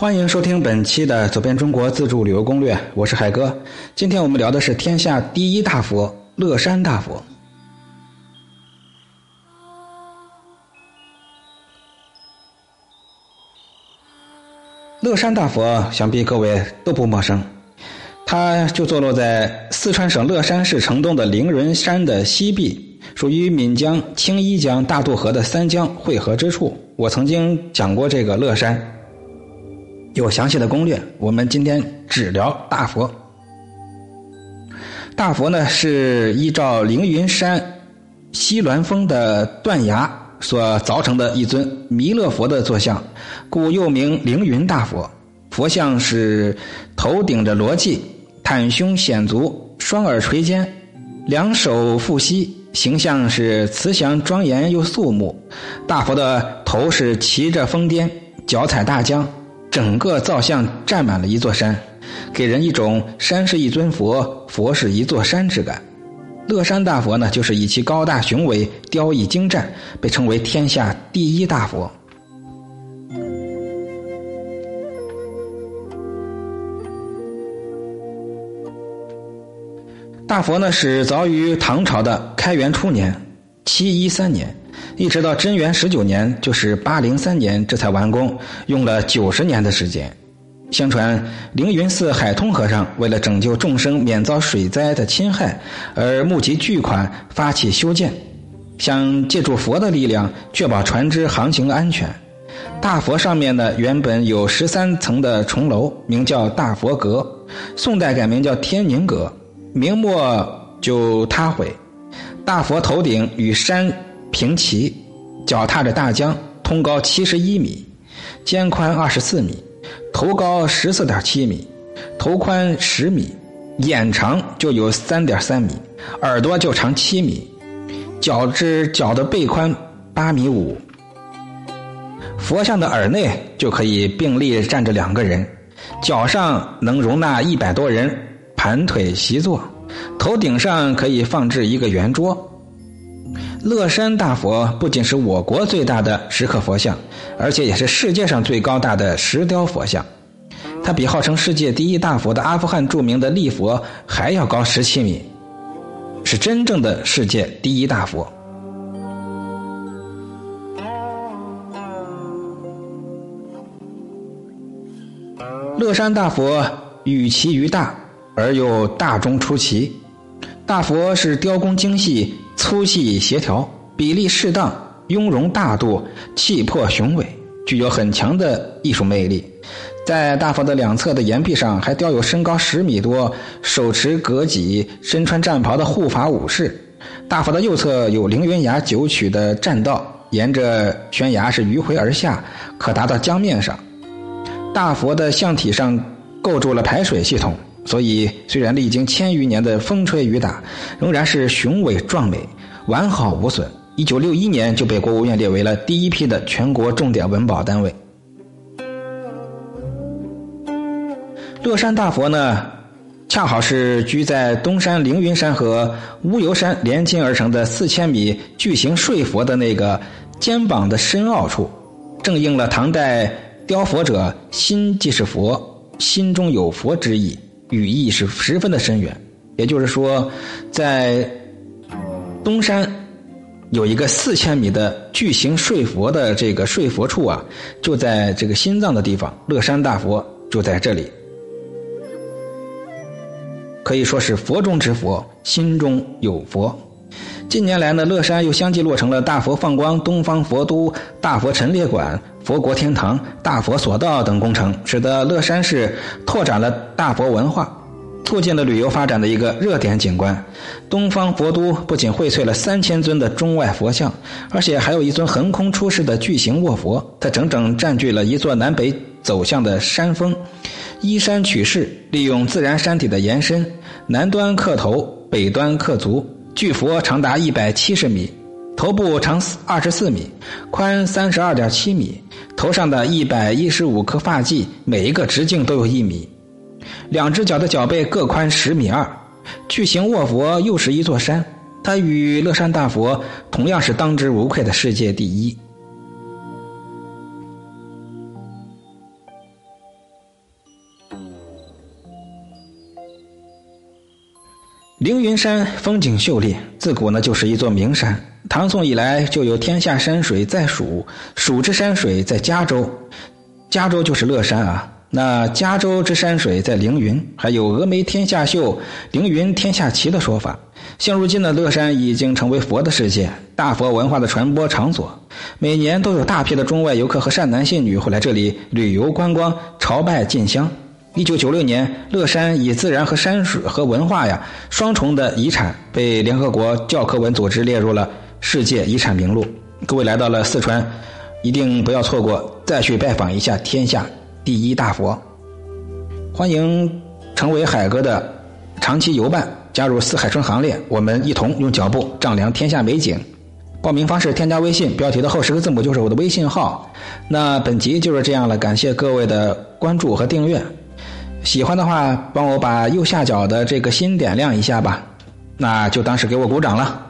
欢迎收听本期的《走遍中国自助旅游攻略》，我是海哥。今天我们聊的是天下第一大佛——乐山大佛。乐山大佛想必各位都不陌生，它就坐落在四川省乐山市城东的灵云山的西壁，属于岷江、青衣江、大渡河的三江汇合之处。我曾经讲过这个乐山，有详细的攻略。我们今天只聊大佛。大佛呢是依照凌云山西峦峰的断崖。所凿成的一尊弥勒佛的坐像，故又名凌云大佛。佛像是头顶着罗髻，袒胸显足，双耳垂肩，两手负膝，形象是慈祥庄严又肃穆。大佛的头是骑着疯癫，脚踩大江，整个造像占满了一座山，给人一种山是一尊佛，佛是一座山之感。乐山大佛呢，就是以其高大雄伟、雕艺精湛，被称为天下第一大佛。大佛呢，始凿于唐朝的开元初年（七一三年），一直到贞元十九年（就是八零三年）这才完工，用了九十年的时间。相传凌云寺海通和尚为了拯救众生免遭水灾的侵害，而募集巨款发起修建，想借助佛的力量确保船只航行安全。大佛上面呢原本有十三层的重楼，名叫大佛阁，宋代改名叫天宁阁，明末就塌毁。大佛头顶与山平齐，脚踏着大江，通高七十一米，肩宽二十四米。头高十四点七米，头宽十米，眼长就有三点三米，耳朵就长七米，脚至脚的背宽八米五。佛像的耳内就可以并立站着两个人，脚上能容纳一百多人盘腿席坐，头顶上可以放置一个圆桌。乐山大佛不仅是我国最大的石刻佛像，而且也是世界上最高大的石雕佛像。它比号称世界第一大佛的阿富汗著名的立佛还要高十七米，是真正的世界第一大佛。乐山大佛与其于大，而又大中出奇。大佛是雕工精细。粗细协调，比例适当，雍容大度，气魄雄伟，具有很强的艺术魅力。在大佛的两侧的岩壁上，还雕有身高十米多、手持戈戟、身穿战袍的护法武士。大佛的右侧有凌云崖九曲的栈道，沿着悬崖是迂回而下，可达到江面上。大佛的像体上构筑了排水系统。所以，虽然历经千余年的风吹雨打，仍然是雄伟壮美、完好无损。一九六一年就被国务院列为了第一批的全国重点文保单位。乐山大佛呢，恰好是居在东山凌云山和乌尤山连接而成的四千米巨型睡佛的那个肩膀的深凹处，正应了唐代雕佛者心即是佛，心中有佛之意。语义是十分的深远，也就是说，在东山有一个四千米的巨型睡佛的这个睡佛处啊，就在这个心脏的地方，乐山大佛就在这里，可以说是佛中之佛，心中有佛。近年来呢，乐山又相继落成了大佛放光、东方佛都、大佛陈列馆、佛国天堂、大佛索道等工程，使得乐山市拓展了大佛文化，促进了旅游发展的一个热点景观。东方佛都不仅荟萃了三千尊的中外佛像，而且还有一尊横空出世的巨型卧佛，它整整占据了一座南北走向的山峰，依山取势，利用自然山体的延伸，南端刻头，北端刻足。巨佛长达一百七十米，头部长二十四米，宽三十二点七米，头上的一百一十五颗发髻每一个直径都有一米。两只脚的脚背各宽十米二巨型卧佛又是一座山它与乐山大佛同样是当之无愧的世界第一。凌云山风景秀丽自古呢就是一座名山。唐宋以来就有天下山水在蜀，蜀之山水在嘉州，嘉州就是乐山啊。那嘉州之山水在凌云，还有峨眉天下秀，凌云天下奇的说法。现如今的乐山已经成为佛的世界，大佛文化的传播场所。每年都有大批的中外游客和善男信女会来这里旅游观光、朝拜进香。一九九六年，乐山以自然和山水和文化呀双重的遗产，被联合国教科文组织列入了世界遗产名录。各位来到了四川，一定不要错过，再去拜访一下天下。第一大佛，欢迎成为海哥的长期游伴，加入四海春行列，我们一同用脚步丈量天下美景。报名方式：添加微信，标题的后十个字母就是我的微信号。那本集就是这样了，感谢各位的关注和订阅。喜欢的话，帮我把右下角的这个心点亮一下吧，那就当是给我鼓掌了。